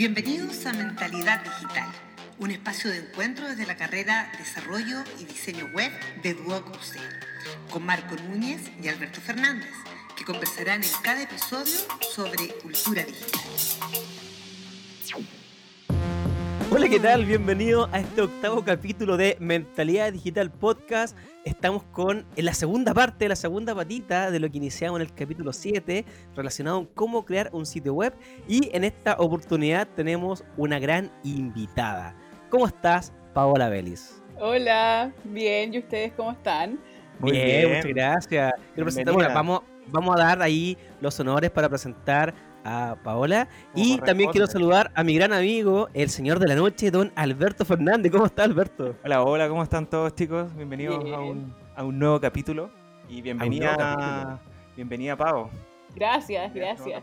Bienvenidos a Mentalidad Digital, un espacio de encuentro desde la carrera Desarrollo y Diseño Web de Duoc UC, con Marco Núñez y Alberto Fernández, que conversarán en cada episodio sobre cultura digital. Hola, ¿qué tal? Bienvenido a este octavo capítulo de Mentalidad Digital Podcast. Estamos con en la segunda parte, la segunda patita de lo que iniciamos en el capítulo 7, relacionado con cómo crear un sitio web. Y en esta oportunidad tenemos una gran invitada. ¿Cómo estás, Paola Vélez? Hola, bien, ¿y ustedes cómo están? Muy bien, muchas gracias. vamos, vamos a dar ahí los honores para presentar a Paola. y también quiero saludar a mi gran amigo, el señor de la noche, don Alberto Fernández. ¿Cómo está, Alberto? Hola, hola, ¿cómo están todos, chicos? Bienvenidos a un, a un, nuevo capítulo. Y bienvenida, bienvenida, Pau. Gracias, gracias.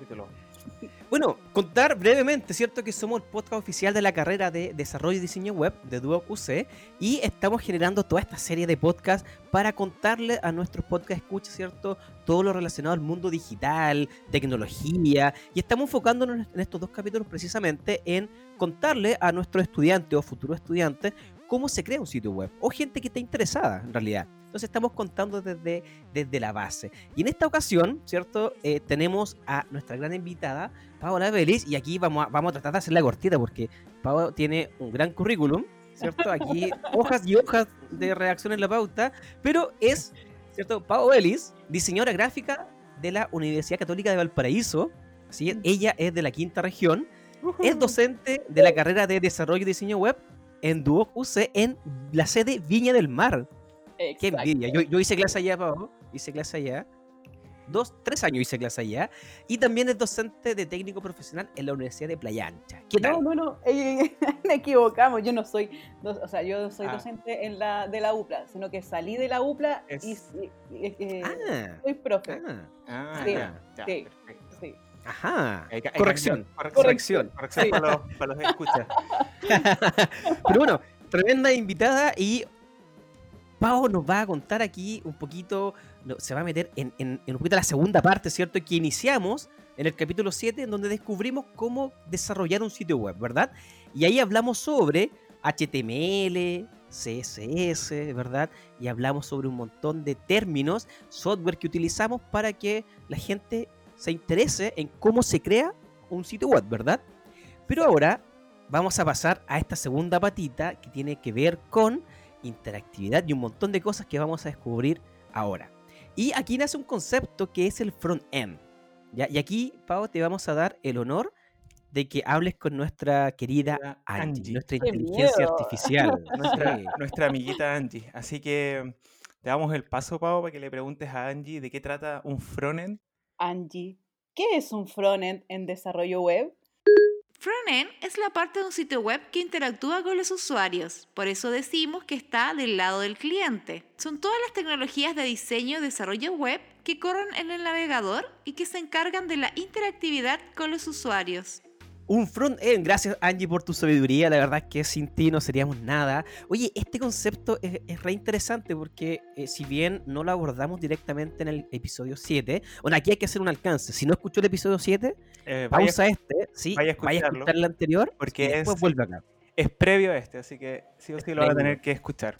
Bueno, contar brevemente, ¿cierto? Que somos el podcast oficial de la carrera de Desarrollo y Diseño Web de Duo UC y estamos generando toda esta serie de podcasts para contarle a nuestros podcast escucha, ¿cierto? Todo lo relacionado al mundo digital, tecnología y estamos enfocándonos en estos dos capítulos precisamente en contarle a nuestros estudiantes o futuros estudiantes cómo se crea un sitio web o gente que está interesada en realidad. Entonces estamos contando desde, desde la base. Y en esta ocasión, ¿cierto? Eh, tenemos a nuestra gran invitada, Paola Vélez, y aquí vamos a, vamos a tratar de hacer la cortita porque Paola tiene un gran currículum, ¿cierto? Aquí hojas y hojas de reacción en la pauta, pero es, ¿cierto? Paola Vélez, diseñadora gráfica de la Universidad Católica de Valparaíso, ¿sí? Ella es de la quinta región, es docente de la carrera de Desarrollo y Diseño Web en Duoc UC en la sede Viña del Mar. Qué envidia. Yo, hice clase allá, Pablo. Hice clase allá. Dos, tres años hice clase allá. Y también es docente de técnico profesional en la Universidad de Playa Ancha. ¿Qué tal? No, no, no. me equivocamos. Yo no soy, o sea, yo soy ah. docente en la, de la UPLA, sino que salí de la UPLA y, eh, ah. soy profe. Ah, ah sí, sí, sí. Ajá. corrección, corrección. Corrección, para, los, para los que escuchan. Pero bueno, tremenda invitada y Pau nos va a contar aquí un poquito, se va a meter en, en, un poquito la segunda parte, ¿cierto? Que iniciamos en el capítulo 7, en donde descubrimos cómo desarrollar un sitio web, ¿verdad? Y ahí hablamos sobre HTML, CSS, ¿verdad? Y hablamos sobre un montón de términos, software que utilizamos para que la gente se interese en cómo se crea un sitio web, ¿verdad? Pero ahora vamos a pasar a esta segunda patita que tiene que ver con interactividad y un montón de cosas que vamos a descubrir ahora. Y aquí nace un concepto que es el front-end. Y aquí, Pau, te vamos a dar el honor de que hables con nuestra querida Angie, nuestra inteligencia artificial. Nuestra, nuestra, amiguita Angie. Así que te damos el paso, Pau, para que le preguntes a Angie de qué trata un frontend. Angie, ¿qué es un frontend en desarrollo web? Frontend es la parte de un sitio web que interactúa con los usuarios, por eso decimos que está del lado del cliente. Son todas las tecnologías de diseño y desarrollo web que corren en el navegador y que se encargan de la interactividad con los usuarios un front-end. Gracias, Angie, por tu sabiduría. La verdad es que sin ti no seríamos nada. Oye, este concepto es, es re interesante porque, eh, si bien no lo abordamos directamente en el episodio 7, bueno, aquí hay que hacer un alcance. Si no escuchó el episodio 7, eh, pausa a, este, ¿sí? vaya a, escuchar el anterior porque después vuelve acá. Es previo a este, así que sí o sí lo van a tener que escuchar.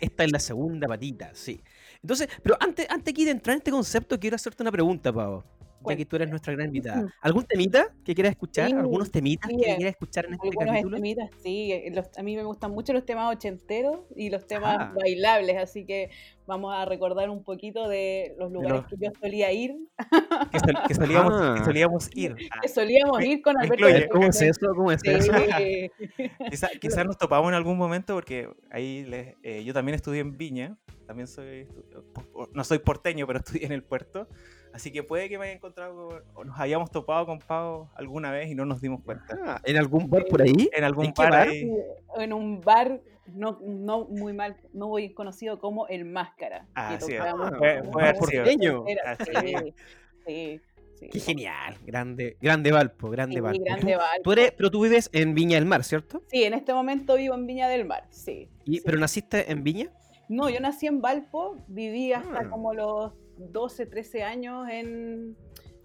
Esta es la segunda patita, sí. Entonces, pero antes, antes aquí de entrar en este concepto, quiero hacerte una pregunta, Pau ya que tú eres nuestra gran invitada. ¿Algún temita que quieras escuchar? ¿Algunos temitas que quieras escuchar en este Algunos capítulo? temitas, sí. Eh, a mí me gustan mucho los temas ochenteros y los temas ah. bailables, así que vamos a recordar un poquito de los lugares que yo solía ir. Que, solíamos, ah. solíamos, ir. Que solíamos ir con Alberto. ¿Cómo es eso? ¿Cómo es eso? Quizás nos topamos en algún momento porque ahí eh, yo también estudié en Viña, también soy, no soy porteño, pero estudié en el puerto. Así que puede que me haya encontrado o nos hayamos topado con Pau alguna vez y no nos dimos cuenta. Ah, ¿En algún bar por ahí? En algún bar, En un bar no, no muy mal, no muy conocido como El Máscara. Ah, sí. Fue, porteño. Sí, sí. Qué genial, grande, grande Valpo, grande, Valpo. grande Valpo. Tú eres, pero tú vives en Viña del Mar, ¿cierto? Sí, en este momento vivo en Viña del Mar, sí. ¿Y, ¿Pero naciste en Viña? No, yo nací en Valpo, viví hasta ah. como los 12, 13 años en,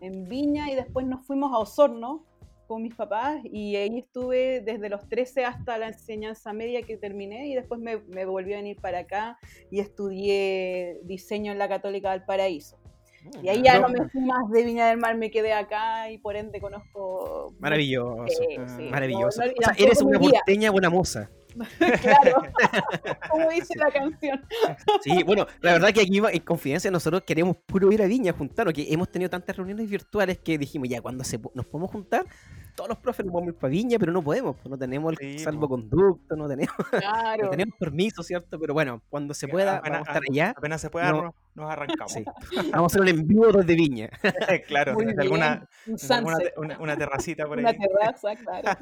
en Viña y después nos fuimos a Osorno con mis papás y ahí estuve desde los 13 hasta la enseñanza media que terminé y después me, me volví a venir para acá y estudié diseño en la Católica del Paraíso. Y ahí ya no me fui más de Viña del Mar, me quedé acá y por ende conozco. Maravilloso. maravilloso. o sea, eres una porteña buena moza. claro, como dice la canción. Sí, bueno, la verdad que aquí en confidencia nosotros queremos puro ir a Viña, juntarnos, que hemos tenido tantas reuniones virtuales que dijimos, ya, cuando nos podemos juntar, todos los profes nos vamos a ir para Viña, pero no podemos, pues no tenemos el salvoconducto, no tenemos, no tenemos permiso, ¿cierto? Pero bueno, cuando se pueda, vamos a estar allá. Apenas se pueda, nos arrancamos. Vamos a hacer un envío desde Viña. claro, desde alguna, una, una, terracita por ahí. Una terraza, claro.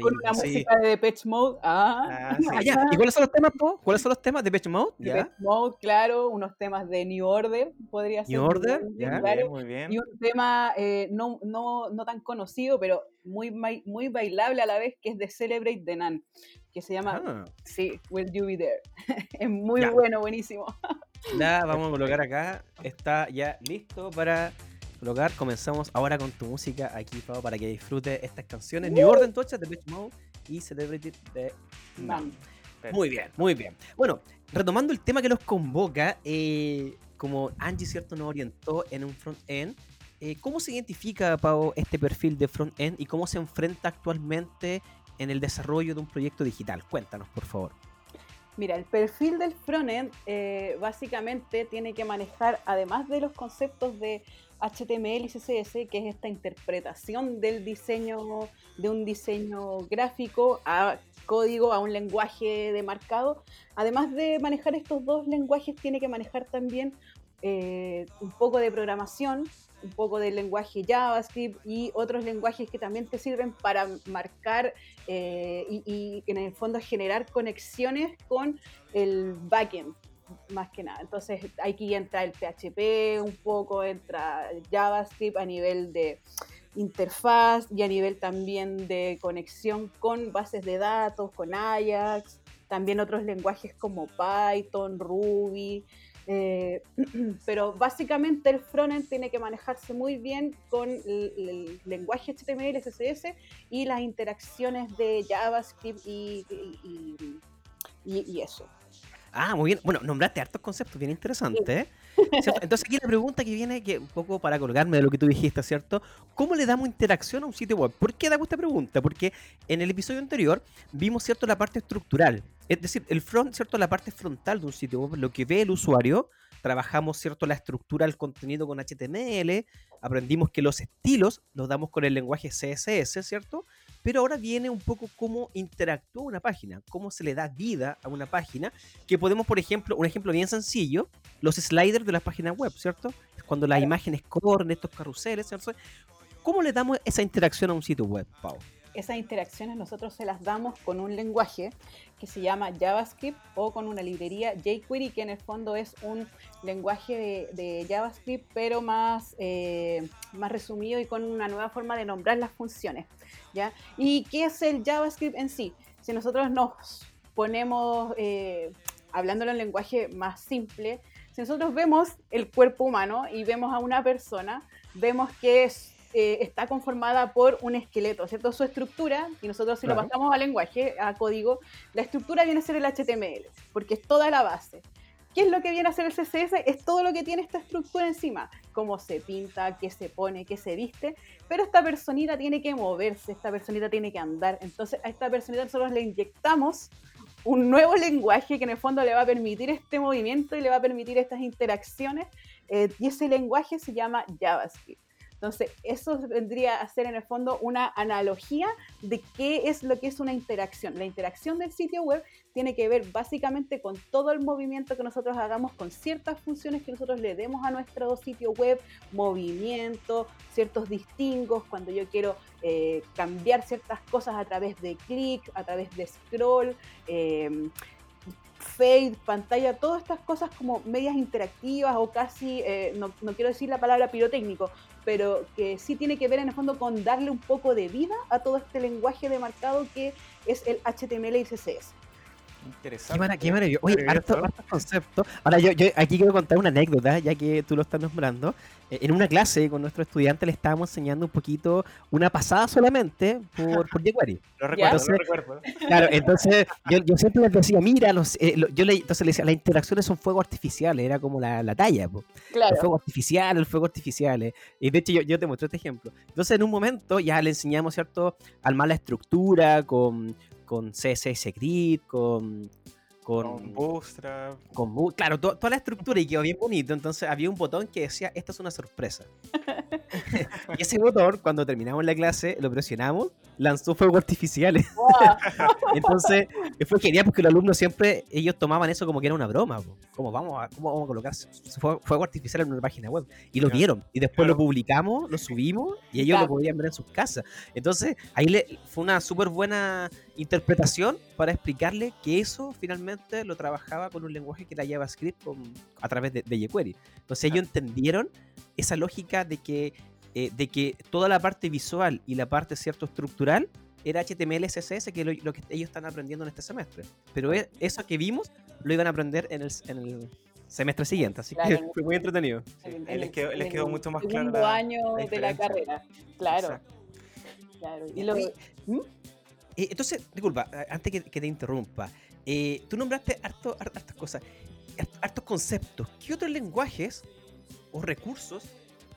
Con una música de Depeche Mode. Ah. ah ya. ¿Y cuáles son los temas, po? ¿Cuáles son los temas de Depeche Mode? ¿Ya? Depeche Mode, claro. Unos temas de New Order, podría ser. New Order, ya. Claro. Muy bien. Y un tema eh, no, no, no tan conocido, pero muy, muy bailable a la vez, que es de Celebrate the Nun, que se llama, ah. sí, Will You Be There. es muy bueno, buenísimo. Vamos a colocar acá, está ya listo para colocar. Comenzamos ahora con tu música aquí, Pau, para que disfrutes estas canciones. New Order Tocha de Beach Mode y Celebrate the Nun. Muy bien, muy bien. Bueno, retomando el tema que los convoca, eh, como Angie, ¿cierto?, nos orientó en un front-end, eh, ¿Cómo se identifica, Pau, este perfil de front-end y cómo se enfrenta actualmente en el desarrollo de un proyecto digital? Cuéntanos, por favor. Mira, el perfil del frontend eh, básicamente tiene que manejar, además de los conceptos de HTML y CSS, que es esta interpretación del diseño, de un diseño gráfico a código, a un lenguaje de marcado, además de manejar estos dos lenguajes, tiene que manejar también eh, un poco de programación, un poco del lenguaje JavaScript y otros lenguajes que también te sirven para marcar eh, y, en el fondo generar conexiones con el backend, más que nada. Entonces aquí entra el PHP un poco, entra JavaScript a nivel de interfaz y a nivel también de conexión con bases de datos, con Ajax, también otros lenguajes como Python, Ruby. Eh, pero básicamente el frontend tiene que manejarse muy bien con el, lenguaje HTML, CSS y las interacciones de JavaScript y, y, eso. Ah, muy bien. Bueno, nombraste hartos conceptos bien interesantes. ¿eh? Entonces aquí la pregunta que viene, que un poco para colgarme de lo que tú dijiste, ¿cierto? ¿Cómo le damos interacción a un sitio web? ¿Por qué hago esta pregunta? Porque en el episodio anterior vimos, ¿cierto?, la parte estructural. Es decir, el front, ¿cierto?, la parte frontal de un sitio web, lo que ve el usuario. Trabajamos, ¿cierto?, la estructura del contenido con HTML. Aprendimos que los estilos los damos con el lenguaje CSS, ¿cierto? Pero ahora viene un poco cómo interactúa una página, cómo se le da vida a una página, que podemos, por ejemplo, un ejemplo bien sencillo, los sliders de las páginas web, ¿cierto? Cuando las imágenes corren, estos carruseles, ¿cierto? ¿Cómo le damos esa interacción a un sitio web, Pau? Esas interacciones nosotros se las damos con un lenguaje que se llama JavaScript o con una librería jQuery, que en el fondo es un lenguaje de, JavaScript, pero más, eh, más resumido y con una nueva forma de nombrar las funciones. ¿ya? ¿Y qué es el JavaScript en sí? Si nosotros nos ponemos, eh, hablándolo en lenguaje más simple, si nosotros vemos el cuerpo humano y vemos a una persona, vemos que es eh, está conformada por un esqueleto, ¿cierto? Su estructura, y nosotros si lo pasamos al lenguaje, a código, la estructura viene a ser el HTML, porque es toda la base. ¿Qué es lo que viene a ser el CSS? Es todo lo que tiene esta estructura encima, cómo se pinta, qué se pone, qué se viste, pero esta personita tiene que moverse, esta personita tiene que andar, entonces a esta personita nosotros le inyectamos un nuevo lenguaje que en el fondo le va a permitir este movimiento y le va a permitir estas interacciones, eh, y ese lenguaje se llama JavaScript. Entonces, eso vendría a ser en el fondo una analogía de qué es lo que es una interacción. La interacción del sitio web tiene que ver básicamente con todo el movimiento que nosotros hagamos, con ciertas funciones que nosotros le demos a nuestro sitio web, movimiento, ciertos distingos, cuando yo quiero eh, cambiar ciertas cosas a través de clic, a través de scroll. Eh, fade, pantalla, todas estas cosas como medias interactivas o casi, eh, no, no, quiero decir la palabra pirotécnico, pero que sí tiene que ver en el fondo con darle un poco de vida a todo este lenguaje de marcado que es el HTML y CSS. Interesante. Qué, mara- qué maravilloso. Oye, Maravilloso. harto, harto concepto. Ahora, yo, yo aquí quiero contar una anécdota, ya que tú lo estás nombrando. Eh, en una clase con nuestro estudiante le estábamos enseñando un poquito, una pasada solamente por, por jQuery. Lo recuerdo, Entonces- lo recuerdo. Claro, entonces yo, yo siempre les decía, mira, los, eh, lo- yo le, entonces le decía, las interacciones son fuegos artificiales, era como la, la talla, po. el Claro. fuego artificial, el fuego artificial. eh. Y de hecho yo, yo te muestro este ejemplo. Entonces en un momento ya le enseñamos, ¿cierto? Armar la estructura con, con CSS Grid, con... Con Con, Bootstrap. con claro, to- toda la estructura y quedó bien bonito. Entonces había un botón que decía, esta es una sorpresa. y ese botón, cuando terminamos la clase, lo presionamos, lanzó fuegos artificiales. Guau. Entonces, fue genial porque los alumnos siempre, ellos tomaban eso como que era una broma. po. Como vamos a, cómo vamos a colocar fuego, artificial en una página web. Y lo Claro. vieron. Y después lo publicamos, lo subimos y ellos Claro. lo podían ver en sus casas. Entonces, ahí le, fue una súper buena interpretación para explicarle que eso finalmente lo trabajaba con un lenguaje que era JavaScript con- a través de, de jQuery. Entonces ellos entendieron esa lógica de que, eh, de que toda la parte visual y la parte cierto estructural era HTML, CSS, que es lo, lo que ellos están aprendiendo en este semestre. Pero e- eso que vimos lo iban a aprender en el, en el semestre siguiente, así Claro, que el- fue muy entretenido. En- les el- quedó, les en quedó el mucho más claro la, año la de la carrera. Claro, Exacto. claro. Y lo, Oye, ¿Mm? Eh, entonces, disculpa, antes que, que te interrumpa, eh, tú nombraste harto, har- hartas cosas, hart- hartos conceptos. ¿Qué otros lenguajes o recursos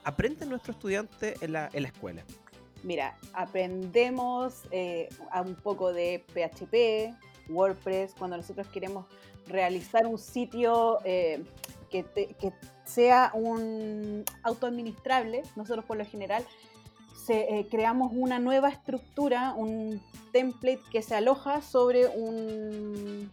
aprenden nuestros estudiantes en la, escuela? Mira, aprendemos eh, a un poco de PHP, WordPress, cuando nosotros queremos realizar un sitio eh, que sea un autoadministrable, nosotros por lo general se- eh, creamos una nueva estructura, un template que se aloja sobre un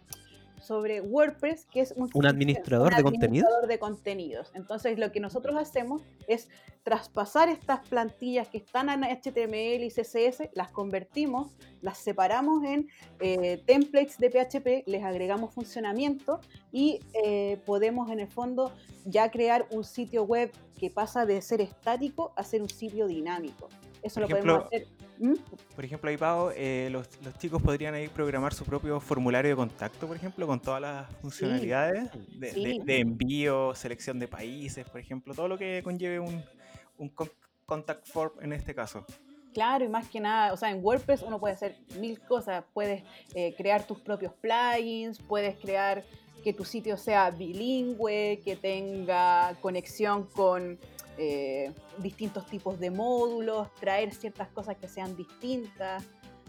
sobre WordPress, que es un, ¿Un administrador un de contenidos? administrador de contenidos. Entonces, lo que nosotros hacemos es traspasar estas plantillas que están en HTML y CSS, las convertimos, las separamos en eh, templates de PHP, les agregamos funcionamiento y eh, podemos en el fondo ya crear un sitio web que pasa de ser estático a ser un sitio dinámico. Eso Por lo ejemplo, podemos hacer. ¿Mm? Por ejemplo, ahí Pau, eh, los, los chicos podrían ahí programar su propio formulario de contacto, por ejemplo, con todas las funcionalidades de, sí. de- de envío, selección de países, por ejemplo, todo lo que conlleve un, un con- contact form en este caso. Claro, y más que nada, o sea, en WordPress uno puede hacer mil cosas. Puedes eh, crear tus propios plugins, puedes crear que tu sitio sea bilingüe, que tenga conexión con eh, distintos tipos de módulos, traer ciertas cosas que sean distintas.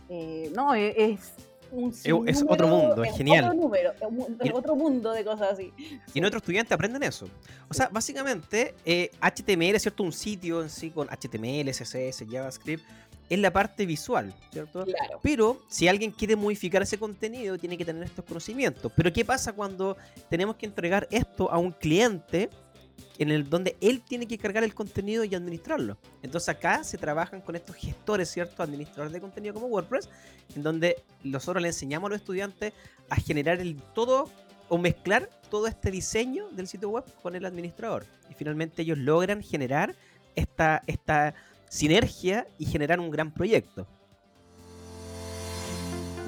Eh, no, e- es un es otro mundo, es genial. Otro, número, es otro mundo de cosas así. Y nuestros estudiantes aprenden eso. O sea, básicamente, eh, HTML, ¿cierto? Un sitio en sí con HTML, CSS, JavaScript, es la parte visual, ¿cierto? Claro. Pero si alguien quiere modificar ese contenido, tiene que tener estos conocimientos. Pero ¿qué pasa cuando tenemos que entregar esto a un cliente en el donde él tiene que cargar el contenido y administrarlo? Entonces acá se trabajan con estos gestores, ¿cierto? Administradores de contenido como WordPress, en donde nosotros le enseñamos a los estudiantes a generar todo o mezclar todo este diseño del sitio web con el administrador. Y finalmente ellos logran generar esta, esta sinergia y generar un gran proyecto.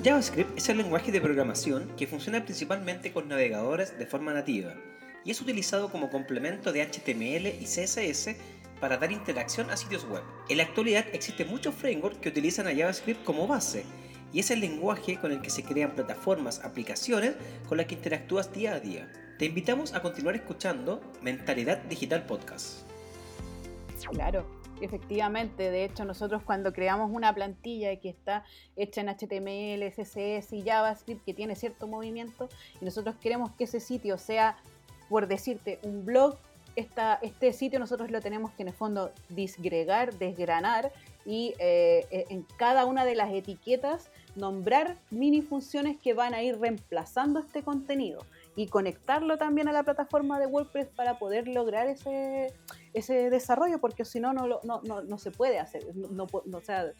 JavaScript es el lenguaje de programación que funciona principalmente con navegadores de forma nativa y es utilizado como complemento de HTML y CSS para dar interacción a sitios web. En la actualidad existen muchos frameworks que utilizan a JavaScript como base y es el lenguaje con el que se crean plataformas, aplicaciones con las que interactúas día a día. Te invitamos a continuar escuchando Mentalidad Digital Podcast. Claro, efectivamente. De hecho, nosotros cuando creamos una plantilla que está hecha en HTML, CSS y JavaScript, que tiene cierto movimiento, y nosotros queremos que ese sitio sea, por decirte, un blog, esta, este sitio nosotros lo tenemos que en el fondo disgregar, desgranar y eh, eh, en cada una de las etiquetas nombrar mini funciones que van a ir reemplazando este contenido y conectarlo también a la plataforma de WordPress para poder lograr ese, ese desarrollo, porque si no, no, no, no, se puede hacer. No, o sea,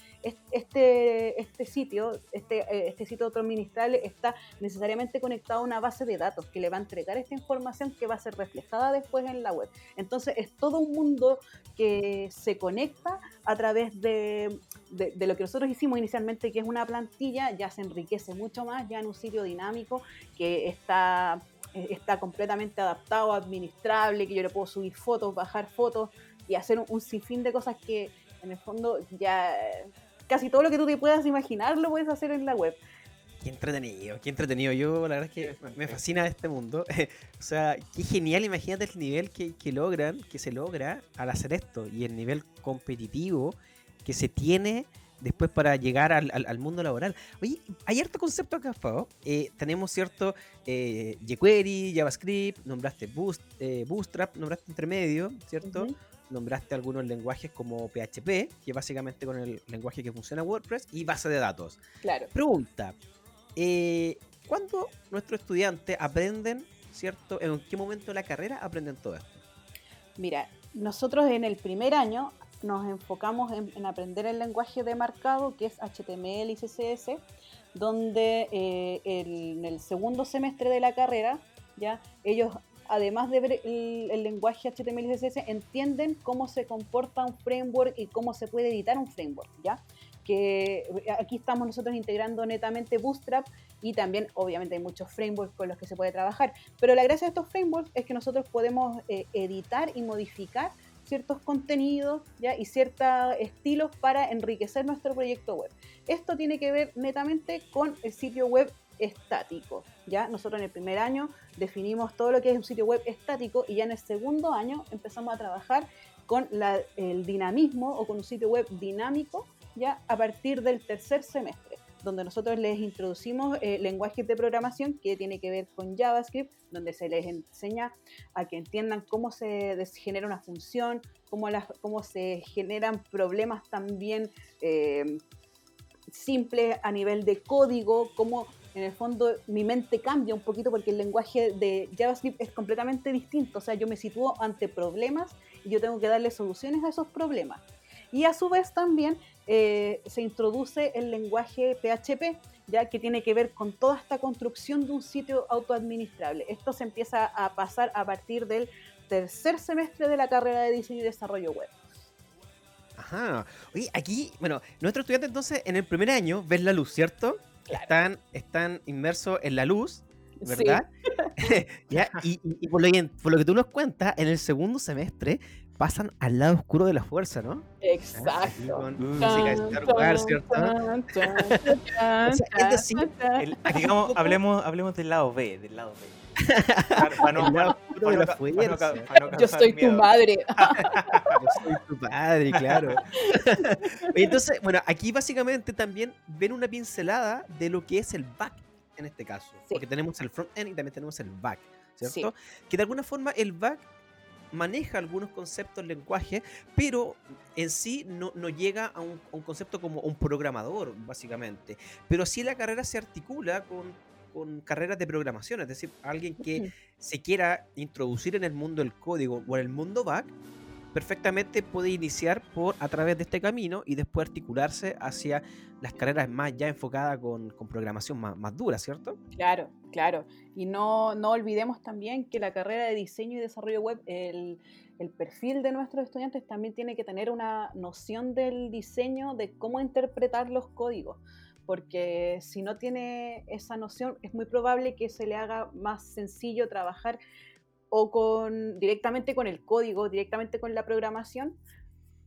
este, este sitio, este, eh, este sitio está necesariamente conectado a una base de datos que le va a entregar esta información que va a ser reflejada después en la web. Entonces, es todo un mundo que se conecta a través de, de, lo que nosotros hicimos inicialmente, que es una plantilla, ya se enriquece mucho más, ya en un sitio dinámico que está eh, está completamente adaptado, administrable, que yo le puedo subir fotos, bajar fotos y hacer un, sinfín de cosas que en el fondo ya casi todo lo que tú te puedas imaginar lo puedes hacer en la web. Qué entretenido, qué entretenido. Yo la verdad es que me fascina este mundo. o sea, qué genial, imagínate el nivel que, que logran, que se logra al hacer esto y el nivel competitivo que se tiene después para llegar al, al, mundo laboral. Oye, hay harto concepto acá, Fao. Eh, tenemos cierto eh, jQuery, JavaScript, nombraste Boost, eh, Bootstrap, nombraste intermedio, ¿cierto? Nombraste algunos lenguajes como PHP, que básicamente con el lenguaje que funciona WordPress, y base de datos. Claro. Pregunta, ¿cuándo nuestros estudiantes aprenden, ¿cierto? ¿En qué momento de la carrera aprenden todo esto? Mira, nosotros en el primer año nos enfocamos en, aprender el lenguaje de marcado, que es HTML y CSS, donde eh, en el segundo semestre de la carrera, ya ellos, además de ver el, lenguaje HTML y CSS, entienden cómo se comporta un framework y cómo se puede editar un framework, ¿ya? que eh, aquí estamos nosotros integrando netamente Bootstrap y también obviamente hay muchos frameworks con los que se puede trabajar, pero la gracia de estos frameworks es que nosotros podemos eh, editar y modificar ciertos contenidos ¿ya? y ciertos estilos para enriquecer nuestro proyecto web. Esto tiene que ver netamente con el sitio web estático. ¿ya? Nosotros en el primer año definimos todo lo que es un sitio web estático y ya en el segundo año empezamos a trabajar con el dinamismo o con un sitio web dinámico ya a partir del tercer semestre donde nosotros les introducimos eh, lenguajes de programación que tiene que ver con JavaScript, donde se les enseña a que entiendan cómo se genera una función, cómo, las, cómo se generan problemas también eh, simples a nivel de código, cómo en el fondo mi mente cambia un poquito porque el lenguaje de JavaScript es completamente distinto, o sea, yo me sitúo ante problemas y yo tengo que darle soluciones a esos problemas. Y a su vez también eh, se introduce el lenguaje PHP, ya que tiene que ver con toda esta construcción de un sitio autoadministrable. Esto se empieza a pasar a partir del tercer semestre de la carrera de diseño y desarrollo web. Ajá. Oye, aquí, bueno, nuestros estudiantes entonces en el primer año ven la luz, ¿cierto? Están, están inmersos en la luz, ¿verdad? Y, por, lo que, por, lo que, tú nos cuentas, en el segundo semestre pasan al lado oscuro de la fuerza, ¿no? Exacto. digamos, hablemos, hablemos del lado B, del lado B. Yo soy tu madre. Yo soy tu padre, claro. Entonces, bueno, aquí básicamente también ven una pincelada de lo que es el back en este caso. Porque tenemos el front-end y también tenemos el back, ¿cierto? Que de alguna forma el back maneja algunos conceptos lenguaje, pero en sí no, llega a un, concepto como un programador, básicamente. Pero sí la carrera se articula con, con carreras de programación, es decir, alguien que se quiera introducir en el mundo del código o en el mundo back, perfectamente puede iniciar por a través de este camino y después articularse hacia las carreras más ya enfocadas con, programación más, dura, ¿cierto? Claro, claro. Y no, no olvidemos también que la carrera de diseño y desarrollo web, el, el perfil de nuestros estudiantes también tiene que tener una noción del diseño, de cómo interpretar los códigos porque si no tiene esa noción es muy probable que se le haga más sencillo trabajar o con, directamente con el código, directamente con la programación,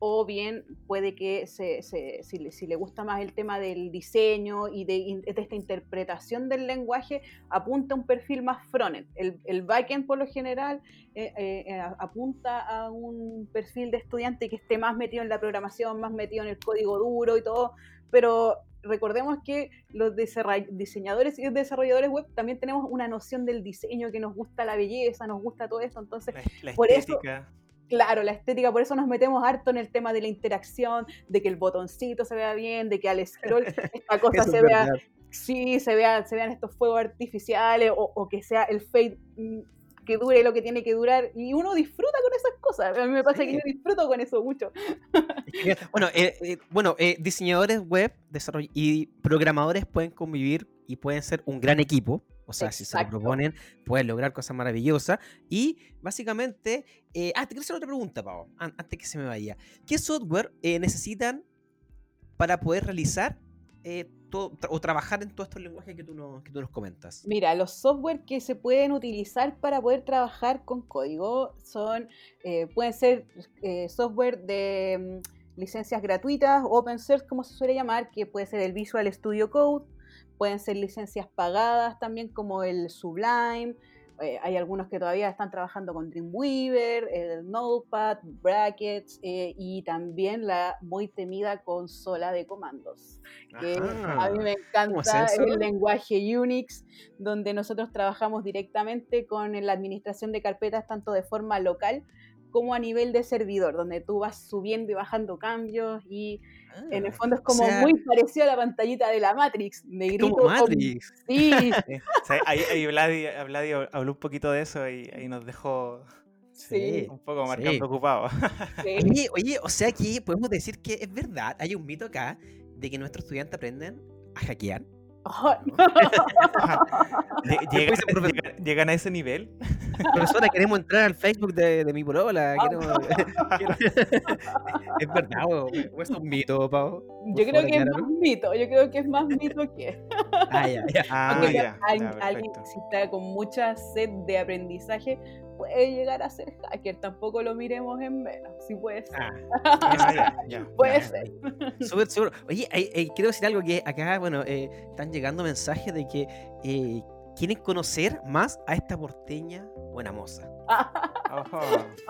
o bien puede que se, si, le, gusta más el tema del diseño y de, esta interpretación del lenguaje, apunta un perfil más frontend. El, el backend por lo general eh, eh, eh, apunta a un perfil de estudiante que esté más metido en la programación, más metido en el código duro y todo, pero recordemos que los diseñadores y desarrolladores web también tenemos una noción del diseño, que nos gusta la belleza, nos gusta todo eso, entonces por eso... Claro, la estética, por eso nos metemos harto en el tema de la interacción, de que el botoncito se vea bien, de que al scroll esta cosa se vea, sí, se, vea, se vean estos fuegos artificiales o, o que sea el fade mm, que dure lo que tiene que durar y uno disfruta con esas cosas. A mí me pasa que yo disfruto con eso mucho. bueno, eh, eh, bueno eh, diseñadores web y programadores pueden convivir y pueden ser un gran equipo. O sea, si se lo proponen, pueden lograr cosas maravillosas. Y básicamente, ah, te quiero hacer otra pregunta, Pau, antes que se me vaya. ¿Qué software necesitan para poder realizar o trabajar en todos estos lenguajes que tú, nos, nos comentas? Mira, los software que se pueden utilizar para poder trabajar con código son, eh, pueden ser eh, software de mm, licencias gratuitas, open source como se suele llamar, que puede ser el Visual Studio Code, pueden ser licencias pagadas también como el Sublime, eh, hay algunos que todavía están trabajando con Dreamweaver, el Notepad, Brackets eh, y también la muy temida consola de comandos. a mí me encanta el lenguaje Unix, donde nosotros trabajamos directamente con la administración de carpetas tanto de forma local como a nivel de servidor, donde tú vas subiendo y bajando cambios y en el ah, fondo es como muy parecido a la pantallita de la Matrix. Negrito como Matrix. Sí. ahí, ahí Vladi, habló un poquito de eso y ahí nos dejó sí, un poco más preocupado. Oye, oye, o sea que podemos decir que es verdad, hay un mito acá de que nuestros estudiantes aprenden a hackear. ¿Llegan, a ese nivel? Profesora, queremos entrar al Facebook de, de mi porola. Ah. es verdad, o, es un mito, Pau. Yo creo que es más mito. Yo creo que es más mito que. Ah, ya, ya. Ah, alguien que está con mucha sed de aprendizaje puede llegar a ser hacker, tampoco lo miremos en menos, si puede ser. Ah, puede ser. Súper seguro. Oye, quiero decir algo que acá, bueno, eh, están llegando mensajes de que eh, quieren conocer más a esta porteña buena moza.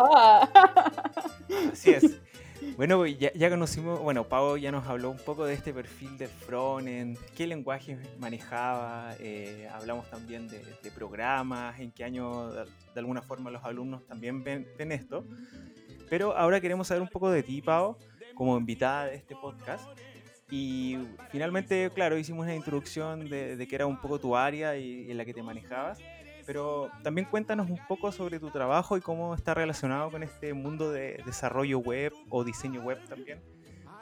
Ah. Así es. Bueno, ya, ya, conocimos, bueno, Pau ya nos habló un poco de este perfil de frontend, qué lenguaje manejaba, eh, hablamos también de, programas, en qué año de, alguna forma los alumnos también ven, esto. Pero ahora queremos saber un poco de ti, Pau, como invitada de este podcast. Y finalmente, claro, hicimos una introducción de, de que era un poco tu área y en la que te manejabas pero también cuéntanos un poco sobre tu trabajo y cómo está relacionado con este mundo de desarrollo web o diseño web también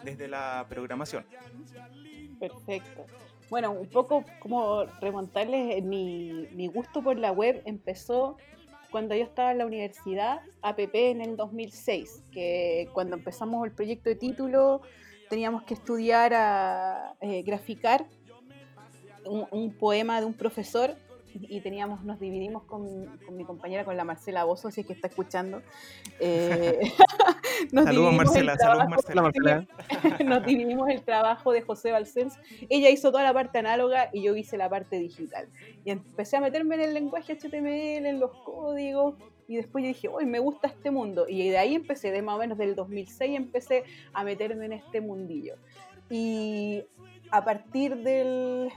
desde la programación. Perfecto. Bueno, un poco como remontarles, mi, mi gusto por la web empezó cuando yo estaba en la universidad, APP en el 2006, que cuando empezamos el proyecto de título teníamos que estudiar a eh, graficar un, un, poema de un profesor y teníamos, nos dividimos con, con mi compañera, con la Marcela Bozo, si es que está escuchando. Eh, saludos Marcela, saludos Marcela. nos dividimos el trabajo de José Balcens. Ella hizo toda la parte análoga y yo hice la parte digital. Y empecé a meterme en el lenguaje HTML, en los códigos, y después yo dije, uy, me gusta este mundo. Y de ahí empecé, de más o menos del 2006, empecé a meterme en este mundillo. Y a partir del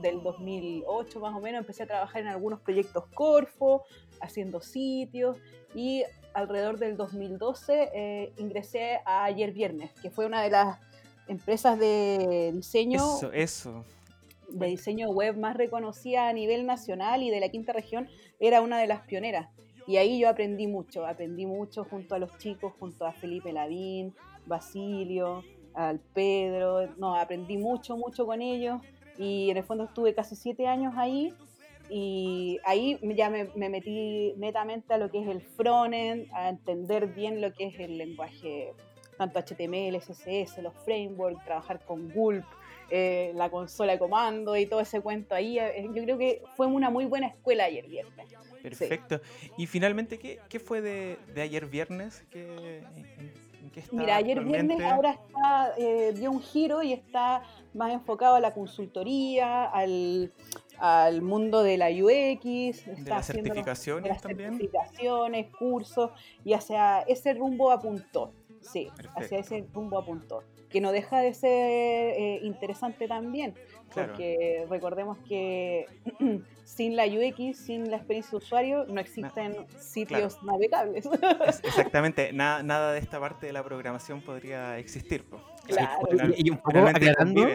del 2008 más o menos empecé a trabajar en algunos proyectos Corfo, haciendo sitios y alrededor del 2012 eh, ingresé a Ayer Viernes, que fue una de las empresas de diseño. Eso, De diseño web más reconocida a nivel nacional y de la quinta región, era una de las pioneras. Y ahí yo aprendí mucho, aprendí mucho junto a los chicos, junto a Felipe Lavín, Basilio, al Pedro, no, aprendí mucho, mucho con ellos y en el fondo estuve casi siete años ahí y ahí ya me, metí netamente a lo que es el frontend, a entender bien lo que es el lenguaje, tanto HTML, CSS, los frameworks, trabajar con Gulp, eh, la consola de comando y todo ese cuento ahí. Eh, yo creo que fue una muy buena escuela ayer viernes. Perfecto. Y finalmente, ¿qué, qué fue de, de, ayer viernes? ¿Qué, Mira, ayer viernes ahora está, eh, dio un giro y está más enfocado a la consultoría, al, al mundo de la UX, está de las certificaciones las también. Certificaciones, cursos, y hacia ese rumbo apuntó. Sí, hacia ese rumbo apuntó. Que no deja de ser eh, interesante también, porque recordemos que sin la UX, sin la experiencia de usuario, no existen sitios navegables. exactamente, nada, nada de esta parte de la programación podría existir. Claro. Y, un poco aclarando,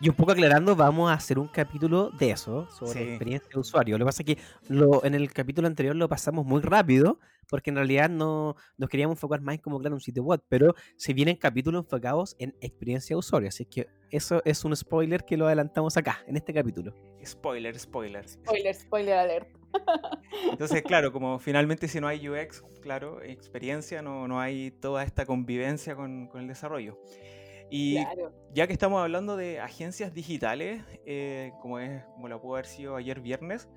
Y un poco aclarando, vamos a hacer un capítulo de eso, sobre Sí. experiencia de usuario. Lo que pasa es que lo, en el capítulo anterior lo pasamos muy rápido, porque en realidad no nos queríamos enfocar más en cómo crear un sitio web, pero se vienen capítulos enfocados en experiencia de usuario. Así que eso es un spoiler que lo adelantamos acá, en este capítulo. Spoiler, spoiler. Spoiler, spoiler alert. Entonces, claro, como finalmente si no hay UX, claro, experiencia, no, no hay toda esta convivencia con, con el desarrollo. Y Claro. ya que estamos hablando de agencias digitales, eh, como es como lo pudo haber sido ayer viernes,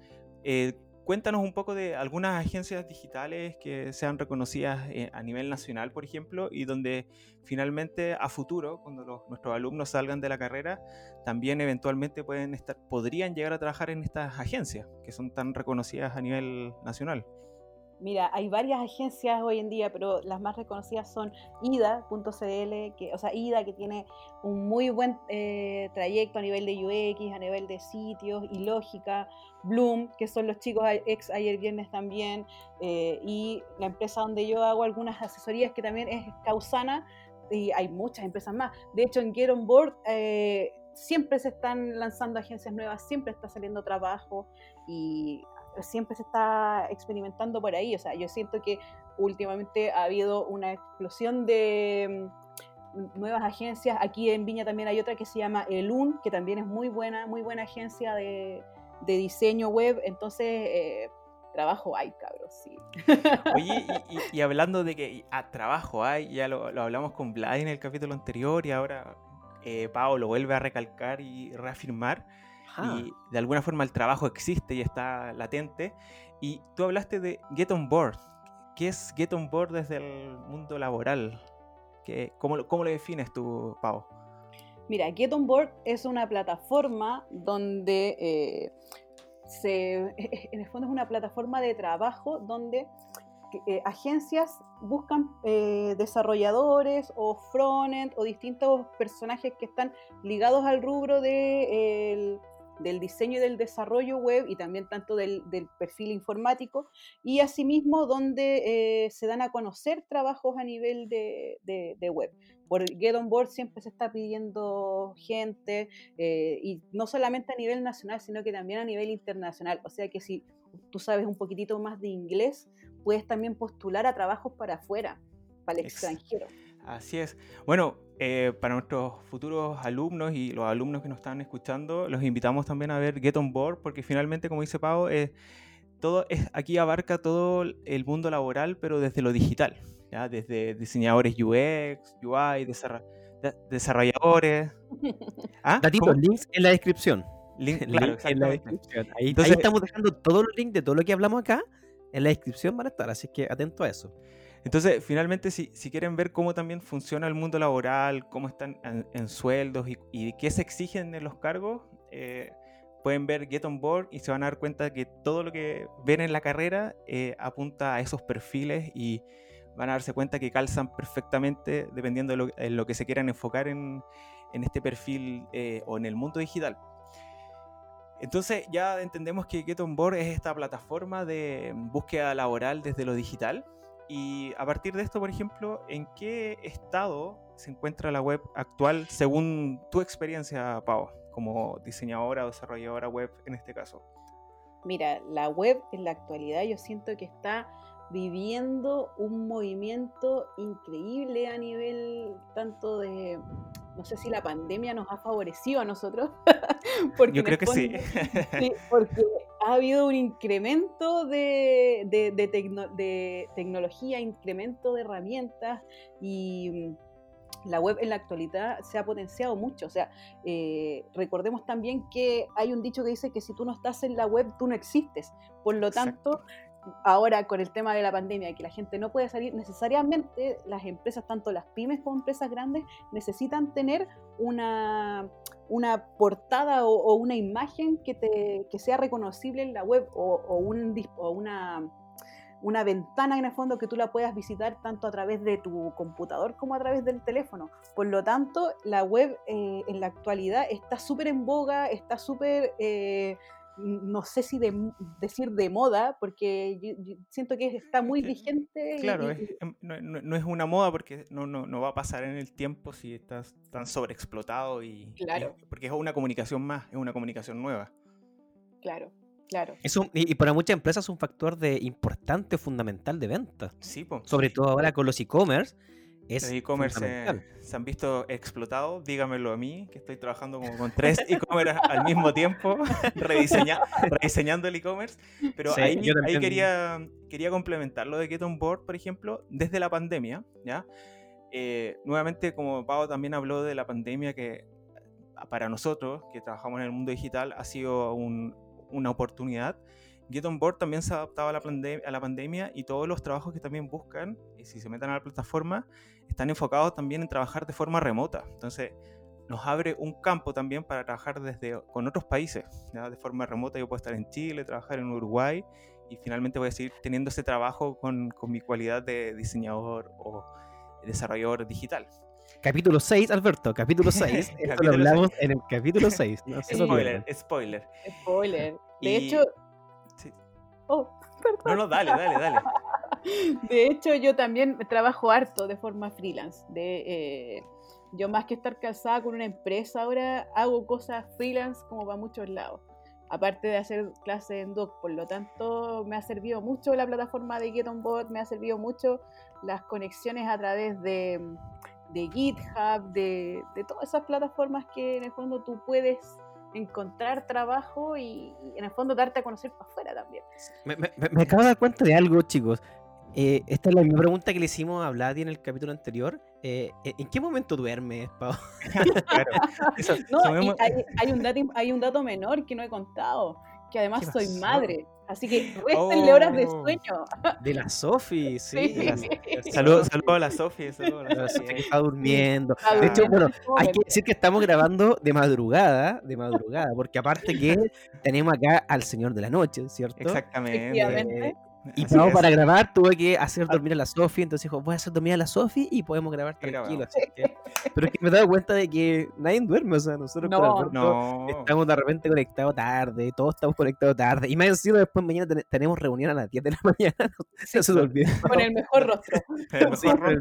eh, cuéntanos un poco de algunas agencias digitales que sean reconocidas eh, a nivel nacional, por ejemplo, y donde finalmente a futuro, cuando los- nuestros alumnos salgan de la carrera, también eventualmente pueden estar, podrían llegar a trabajar en estas agencias que son tan reconocidas a nivel nacional. Mira, hay varias agencias hoy en día, pero las más reconocidas son IDA.cl, o sea, IDA que tiene un muy buen eh, trayecto a nivel de UX, a nivel de sitios y lógica, Bloom, que son los chicos ex ayer viernes también, eh, y la empresa donde yo hago algunas asesorías que también es Causana, y hay muchas empresas más. De hecho, en Get On Board eh, siempre se están lanzando agencias nuevas, siempre está saliendo trabajo y siempre se está experimentando por ahí. O sea, yo siento que últimamente ha habido una explosión de mm, nuevas agencias. Aquí en Viña también hay otra que se llama Elun, que también es muy buena, muy buena agencia de, de diseño web. Entonces, eh, trabajo hay, cabros, sí. Oye, y, y- hablando de que a trabajo hay, ya lo, hablamos con Vlad en el capítulo anterior y ahora eh, Pau lo vuelve a recalcar y reafirmar. Y de alguna forma el trabajo existe y está latente. Y tú hablaste de Get On Board. ¿Qué es Get On Board desde el mundo laboral? ¿Qué, cómo, lo- ¿Cómo lo defines tú, Pau? Mira, Get On Board es una plataforma donde eh, se, en el fondo es una plataforma de trabajo donde eh, agencias buscan eh, desarrolladores o frontend o distintos personajes que están ligados al rubro de, el- del diseño y del desarrollo web y también tanto del, del perfil informático y asimismo donde eh, se dan a conocer trabajos a nivel de, de- de web. Por Get On Board siempre se está pidiendo gente eh, y no solamente a nivel nacional, sino que también a nivel internacional. O sea que si tú sabes un poquitito más de inglés, puedes también postular a trabajos para afuera, para el Ex- extranjero. Así es. Bueno, eh, para nuestros futuros alumnos y los alumnos que nos están escuchando, los invitamos también a ver Get On Board, porque finalmente, como dice Pau, eh, todo es, aquí abarca todo el mundo laboral, pero desde lo digital, ¿ya? desde diseñadores UX, UI, desarra- de- desarrolladores. ¿Ah? Datitos, links en la descripción. Link- en la descripción. Ahí, ahí Entonces- estamos dejando todos los links de todo lo que hablamos acá. En la descripción van a estar, así que atento a eso. Entonces, finalmente, si, quieren ver cómo también funciona el mundo laboral, cómo están en, sueldos y, qué se exigen en los cargos, eh, pueden ver Get On Board y se van a dar cuenta que todo lo que ven en la carrera eh, apunta a esos perfiles y van a darse cuenta que calzan perfectamente dependiendo de lo, lo que se quieran enfocar en, en este perfil eh, o en el mundo digital. Entonces ya entendemos que Get On Board es esta plataforma de búsqueda laboral desde lo digital. Y a partir de esto, por ejemplo, ¿en qué estado se encuentra la web actual según tu experiencia, Pau, como diseñadora o desarrolladora web en este caso? Mira, la web en la actualidad yo siento que está viviendo un movimiento increíble a nivel tanto de, no sé si la pandemia nos ha favorecido a nosotros. porque Yo creo que Sí, porque ha habido un incremento de, de- de tecno- de tecnología, incremento de herramientas y mm, la web en la actualidad se ha potenciado mucho. O sea, eh, recordemos también que hay un dicho que dice que si tú no estás en la web, tú no existes. Por lo tanto, ahora con el tema de la pandemia, que la gente no puede salir, necesariamente las empresas, tanto las pymes como empresas grandes, necesitan tener una, una portada o, una imagen que, te, que sea reconocible en la web o, o un, o una, una ventana en el fondo que tú la puedas visitar tanto a través de tu computador como a través del teléfono. Por lo tanto, la web eh, en la actualidad está súper en boga, está súper... eh, no sé si de, decir de moda, porque siento que está muy vigente. Claro, em, no, es una moda porque no, no, va a pasar en el tiempo si estás tan sobreexplotado y, claro. porque es una comunicación más, es una comunicación nueva. Claro. Claro. y, para muchas empresas es un factor de importante, fundamental de venta. Sí, pues. Sobre todo ahora con los e-commerce los e-commerce se, han visto explotados, dígamelo a mí, que estoy trabajando como con tres e-commerce al mismo tiempo, rediseñando el e-commerce. Pero ahí, ahí quería, quería complementar lo de Get On Board, por ejemplo, desde la pandemia, ¿ya? Eh, nuevamente, como Pau también habló de la pandemia, que para nosotros, que trabajamos en el mundo digital, ha sido una oportunidad Get On Board también se ha adaptado a la, a la pandemia y todos los trabajos que también buscan, y si se meten a la plataforma, están enfocados también en trabajar de forma remota. Entonces, nos abre un campo también para trabajar desde con otros países, de forma remota. Yo puedo estar en Chile, trabajar en Uruguay y finalmente voy a seguir teniendo ese trabajo con, con mi cualidad de diseñador o desarrollador digital. Capítulo 6, Alberto, capítulo 6. Esto lo hablamos en el capítulo 6. spoiler, spoiler. Spoiler. De hecho, Oh, no, no, dale, dale, dale. De hecho, yo también trabajo harto de forma freelance. De, eh, yo más que estar casada con una empresa ahora, hago cosas freelance como para muchos lados. Aparte de hacer clases en Doc, por lo tanto, me ha servido mucho la plataforma de Get On me ha servido mucho las conexiones a través de, GitHub, de, de todas esas plataformas que en el fondo tú puedes encontrar trabajo y, en el fondo darte a conocer para afuera también. Me, acabo de dar cuenta de algo, chicos. Eh, esta es la misma pregunta que le hicimos a Vladi en el capítulo anterior. Eh, ¿En qué momento duermes, Pau? claro. hay, un dato, hay un dato menor que no he contado, que además soy madre. Así que réstenle horas de oh. sueño. De la Sofi, sí. Saludos saludo a la Sofi. Saludo la Sofi que está durmiendo. De hecho, bueno, hay que decir que estamos grabando de madrugada, de madrugada, porque aparte que tenemos acá al Señor de la Noche, ¿cierto? Exactamente. Y para grabar tuve que hacer dormir a la Sofi, entonces dijo, voy a hacer dormir a la Sofi y podemos grabar tranquilo. pero es que me he dado cuenta de que nadie duerme, o sea, nosotros estamos de repente conectados tarde, todos estamos conectados tarde. Y más encima después mañana tenemos reunión a las 10 de la mañana. Con el mejor rostro. el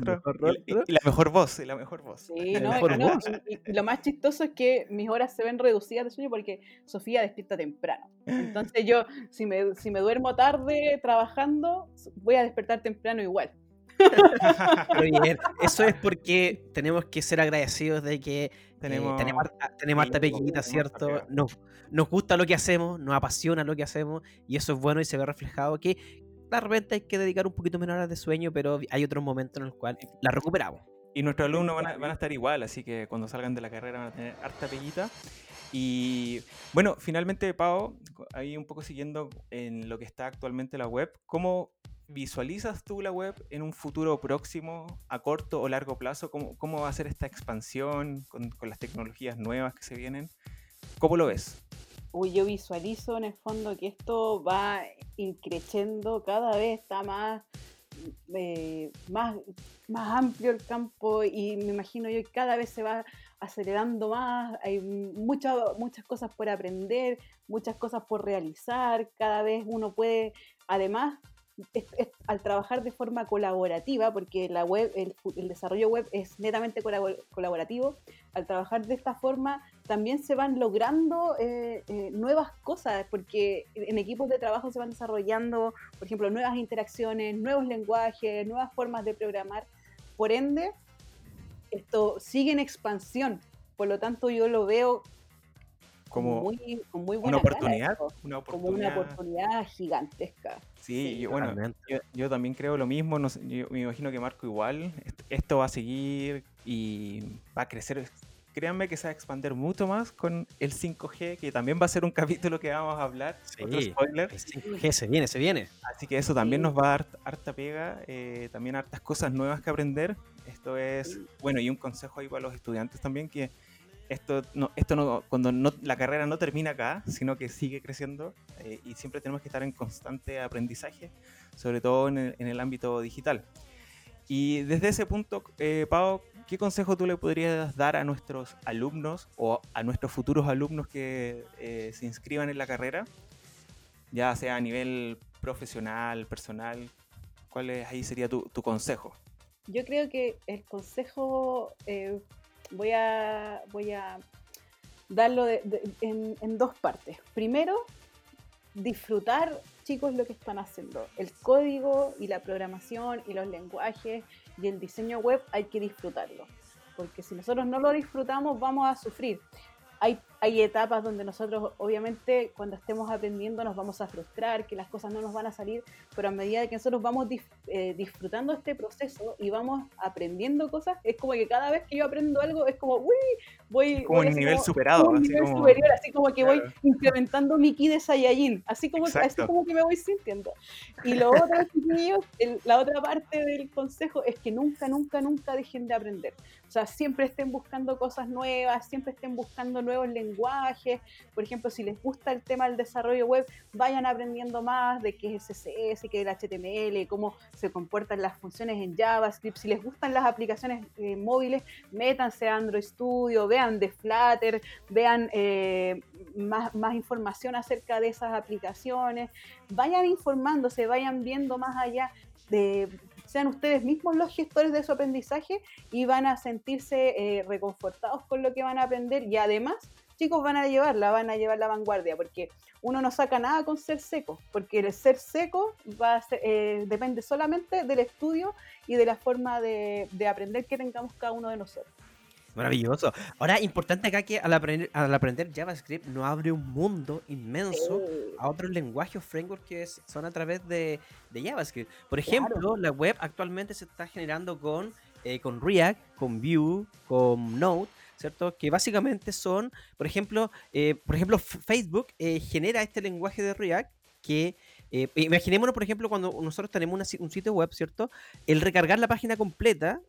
mejor rostro. Y, la mejor voz, y la mejor voz. Sí, no, Y, lo más chistoso es que mis horas se ven reducidas de sueño porque Sofía despierta temprano. Entonces yo, si me, si me duermo tarde trabajando, voy a despertar temprano igual. eso es porque tenemos que ser agradecidos de que eh, tenemos, tenemos, harta pequeñita, ¿cierto? Nos, nos gusta lo que hacemos, nos apasiona lo que hacemos y eso es bueno y se ve reflejado que de repente hay que dedicar un poquito menos horas de sueño, pero hay otros momentos en los cuales la recuperamos. Y nuestros alumnos van a, van a, estar igual, así que cuando salgan de la carrera van a tener harta peguita. Y bueno, finalmente, Pau, ahí un poco siguiendo en lo que está actualmente la web, ¿cómo visualizas tú la web en un futuro próximo, a corto o largo plazo? ¿Cómo, cómo va a ser esta expansión con, las tecnologías nuevas que se vienen? ¿Cómo lo ves? Uy, yo visualizo en el fondo que esto va increciendo, cada vez está más, eh, más, más amplio el campo y me imagino yo que cada vez se va acelerando más, hay muchas muchas cosas por aprender, muchas cosas por realizar, cada vez uno puede, además, al trabajar de forma colaborativa, porque la web, el, desarrollo web es netamente colaborativo, al trabajar de esta forma también se van logrando eh, eh, nuevas cosas, porque en equipos de trabajo se van desarrollando, por ejemplo, nuevas interacciones, nuevos lenguajes, nuevas formas de programar. Por ende, esto sigue en expansión. Por lo tanto, yo lo veo como muy, buena una, oportunidad, Como una oportunidad gigantesca. Sí, yo, bueno, yo, también creo lo mismo. yo me imagino que Marco igual. Esto va a seguir y va a crecer. Créanme que se va a expandir mucho más con el 5G, que también va a ser un capítulo que vamos a hablar. otro spoiler. El 5G se viene, se viene. Así que eso también nos va a dar harta pega, eh, también hartas cosas nuevas que aprender. Esto es, bueno, y un consejo ahí para los estudiantes también, que esto no, esto no, cuando no, la carrera no termina acá, sino que sigue creciendo eh, y siempre tenemos que estar en constante aprendizaje, sobre todo en el, ámbito digital. Y desde ese punto, eh, Pau, ¿qué consejo tú le podrías dar a nuestros alumnos o a nuestros futuros alumnos que eh, se inscriban en la carrera? Ya sea a nivel profesional, personal, ¿cuál es, ahí sería tu, consejo? Yo creo que el consejo eh, voy, a, voy a darlo en dos partes. Primero, disfrutar, chicos, lo que están haciendo. El código y la programación y los lenguajes y el diseño web hay que disfrutarlo. Porque si nosotros no lo disfrutamos, vamos a sufrir. Hay, hay etapas donde nosotros, obviamente, cuando estemos aprendiendo, nos vamos a frustrar, que las cosas no nos van a salir, pero a medida que nosotros vamos dif- eh, disfrutando este proceso y vamos aprendiendo cosas, es como que cada vez que yo aprendo algo, es como, uy, voy. Como voy un nivel como- superado, un así nivel como- superior, así como que voy Claro. incrementando mi ki de Saiyajin, así como, así como que me voy sintiendo. Y lo otro, el- la otra parte del consejo es que nunca, nunca, nunca dejen de aprender. O sea, siempre estén buscando cosas nuevas, siempre estén buscando nuevos lenguajes. Por ejemplo, si les gusta el tema del desarrollo web, vayan aprendiendo más de qué es CSS, qué es el HTML, cómo se comportan las funciones en JavaScript. Si les gustan las aplicaciones eh, móviles, métanse a Android Studio, vean de Flutter, vean eh, más, información acerca de esas aplicaciones. Vayan informándose, vayan viendo más allá de sean ustedes mismos los gestores de su aprendizaje y van a sentirse eh, reconfortados con lo que van a aprender y además, chicos, van a llevarla, van a llevar la vanguardia, porque uno no saca nada con ser seco, porque el ser seco va a ser- eh, depende solamente del estudio y de la forma de, de aprender que tengamos cada uno de nosotros. Maravilloso. Ahora, importante acá que al aprender, al aprender JavaScript nos abre un mundo inmenso a otros lenguajes o frameworks que es- son a través de, de JavaScript. Por ejemplo, la web actualmente se está generando con, eh, con React, con Vue, con Node, ¿cierto? Que básicamente son, por ejemplo, eh, por ejemplo Facebook eh, genera este lenguaje de React que... eh, imaginémonos, por ejemplo, cuando nosotros tenemos una un sitio web, ¿cierto? El recargar la página completa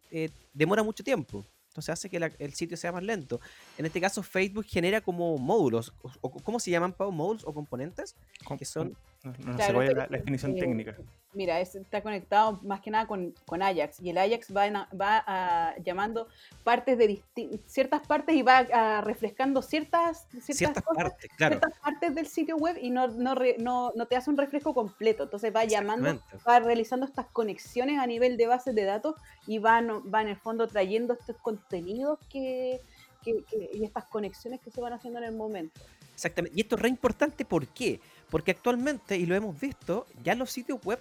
demora mucho tiempo. Entonces hace que la- el sitio sea más lento. En este caso, Facebook genera como módulos. O, o- ¿Cómo se llaman, Pau? ¿Módulos o componentes? Com- que son- No, no Claro, es pero, la, la definición eh, técnica. Mira, es- está conectado más que nada con, con Ajax y el Ajax va, en va a- llamando partes de ciertas partes y va a- refrescando ciertas, ciertas, Ciertas cosas, partes, claro. ciertas partes del sitio web y no, no, re- no, no te hace un refresco completo. Entonces va llamando, va realizando estas conexiones a nivel de bases de datos y va, va en el fondo trayendo estos contenidos que, que- que- y estas conexiones que se van haciendo en el momento. Exactamente. Y esto es re importante, ¿por qué? Porque actualmente, y lo hemos visto, ya los sitios web,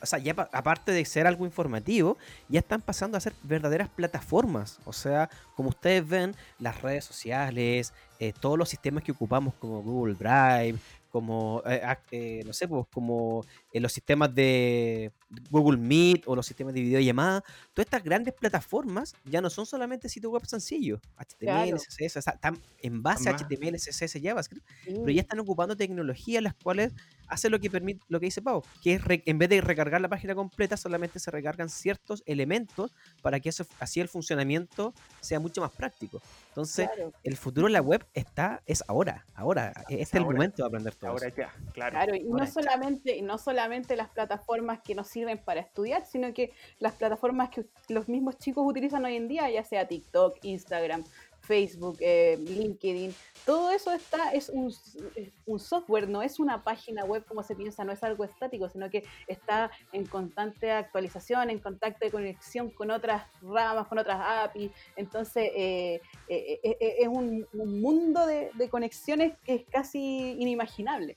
o sea, ya pa- aparte de ser algo informativo, ya están pasando a ser verdaderas plataformas. O sea, como ustedes ven, las redes sociales, eh, todos los sistemas que ocupamos como Google Drive, como, eh, eh, no sé, pues como eh, los sistemas de Google Meet o los sistemas de videollamada, todas estas grandes plataformas ya no son solamente sitios web sencillos, HTML, Claro. CSS, están en base a HTML, CSS, JavaScript, pero Mm. ya están ocupando tecnologías las cuales hace lo que permite lo que dice Pau, que es re- en vez de recargar la página completa, solamente se recargan ciertos elementos para que eso- así el funcionamiento sea mucho más práctico. Entonces, Claro. el futuro de la web está, es ahora, ahora, este es el ahora. momento de aprender todo Ahora eso. ya, claro. Claro, y no Ahora solamente, y no solamente las plataformas que nos sirven para estudiar, sino que las plataformas que los mismos chicos utilizan hoy en día, ya sea TikTok, Instagram, Facebook, eh, LinkedIn, todo eso está, es un, es un software, no es una página web como se piensa, no es algo estático, sino que está en constante actualización, en constante conexión con otras ramas, con otras APIs. Entonces, eh, eh, es un, un mundo de, de conexiones que es casi inimaginable.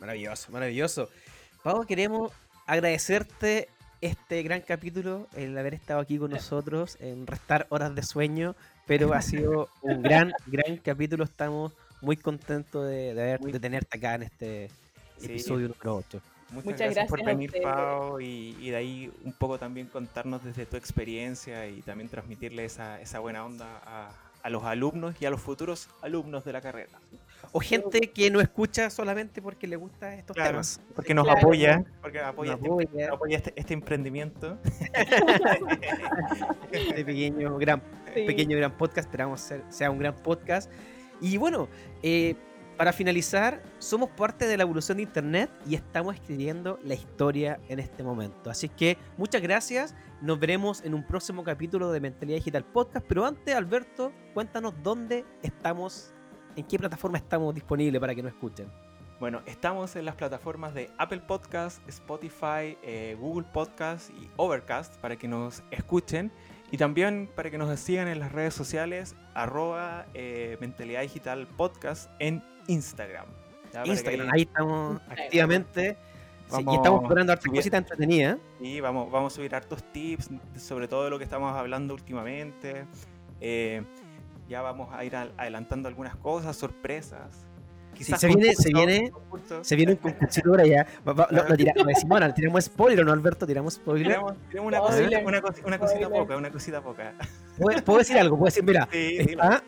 Maravilloso, maravilloso. Pau, queremos agradecerte este gran capítulo, el haber estado aquí con nosotros, en restar horas de sueño, pero ha sido un gran, gran capítulo. Estamos muy contentos de, de, haber- Muy- de tenerte acá en este Sí. episodio número 8. Muchas, Muchas gracias, por gracias venir. Pau, y, y de ahí un poco también contarnos desde tu experiencia y también transmitirle esa, esa buena onda a, a los alumnos y a los futuros alumnos de la carrera. O gente que no escucha solamente porque le gustan estos Claro, temas. porque nos Claro. apoya, porque apoya, Nos este, apoya. apoya este, este emprendimiento. Este pequeño gran, Sí. pequeño gran podcast. Esperamos ser- sea un gran podcast. Y bueno, eh, para finalizar, somos parte de la evolución de Internet y estamos escribiendo la historia en este momento. Así que muchas gracias. Nos veremos en un próximo capítulo de Mentalidad Digital Podcast. Pero antes, Alberto, cuéntanos dónde estamos, en qué plataforma estamos disponibles para que nos escuchen. Bueno, estamos en las plataformas de Apple Podcast, Spotify, eh, Google Podcast y Overcast para que nos escuchen y también para que nos sigan en las redes sociales arroba eh, Mentalidad Digital Podcast en Instagram. ¿ya? Instagram, ahí, estamos activamente sí, y estamos poniendo hartas cositas entretenidas. Y vamos, vamos a subir hartos tips sobre todo de lo que estamos hablando últimamente. Eh, ya vamos a ir adelantando algunas cosas, sorpresas se viene, se viene, se viene un concurso ahora ya. lo, tiramos, Simona, tiramos spoiler, ¿no, Alberto? Tiramos spoiler. Tiramos, una, cosita, una, cosita poca, una cosita poca. ¿Puedo, decir algo? Puedo decir, mira, está,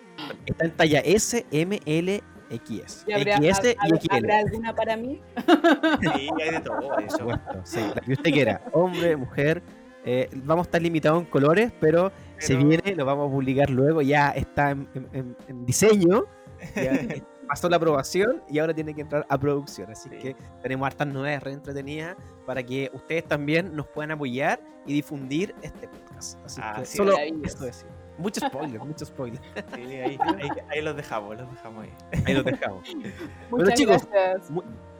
está, en talla S, M, L. ¿Y habrá, XS y XL. ¿Habrá alguna para mí? Sí, hay de todo. Eso. Sí, la que usted quiera. Hombre, mujer. Eh, vamos a estar limitados en colores, pero, se viene, lo vamos a publicar luego. Ya está en, en, en diseño. Ya, pasó la aprobación y ahora tiene que entrar a producción. Así que tenemos hartas novedades re entretenidas para que ustedes también nos puedan apoyar y difundir este podcast. Así ah, que solo esto es. Mucho spoiler, mucho spoiler. Sí, ahí, ahí, los dejamos, los dejamos ahí. Ahí los dejamos. bueno, chicos,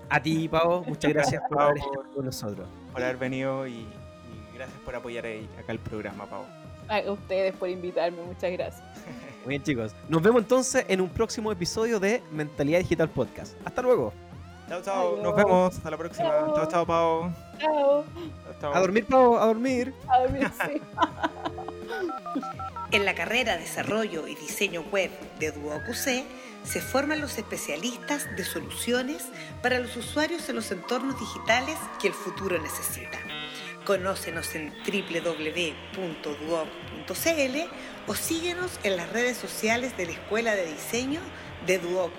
a ti, Pau, muchas gracias por haber estado con nosotros. Por haber venido y, gracias por apoyar ahí, acá el programa, Pau. A ustedes por invitarme, muchas gracias. Muy bien, chicos. Nos vemos entonces en un próximo episodio de Mentalidad Digital Podcast. Hasta luego. Chao, chao. Nos vemos. Hasta la próxima. Chao, chao, Pau. Chao. A dormir, Pau. A dormir. A dormir, sí. en la carrera Desarrollo y Diseño Web de DuoQC se forman los especialistas de soluciones para los usuarios en los entornos digitales que el futuro necesita. Conócenos en www.duoc.cl o síguenos en las redes sociales de la Escuela de Diseño de Duoc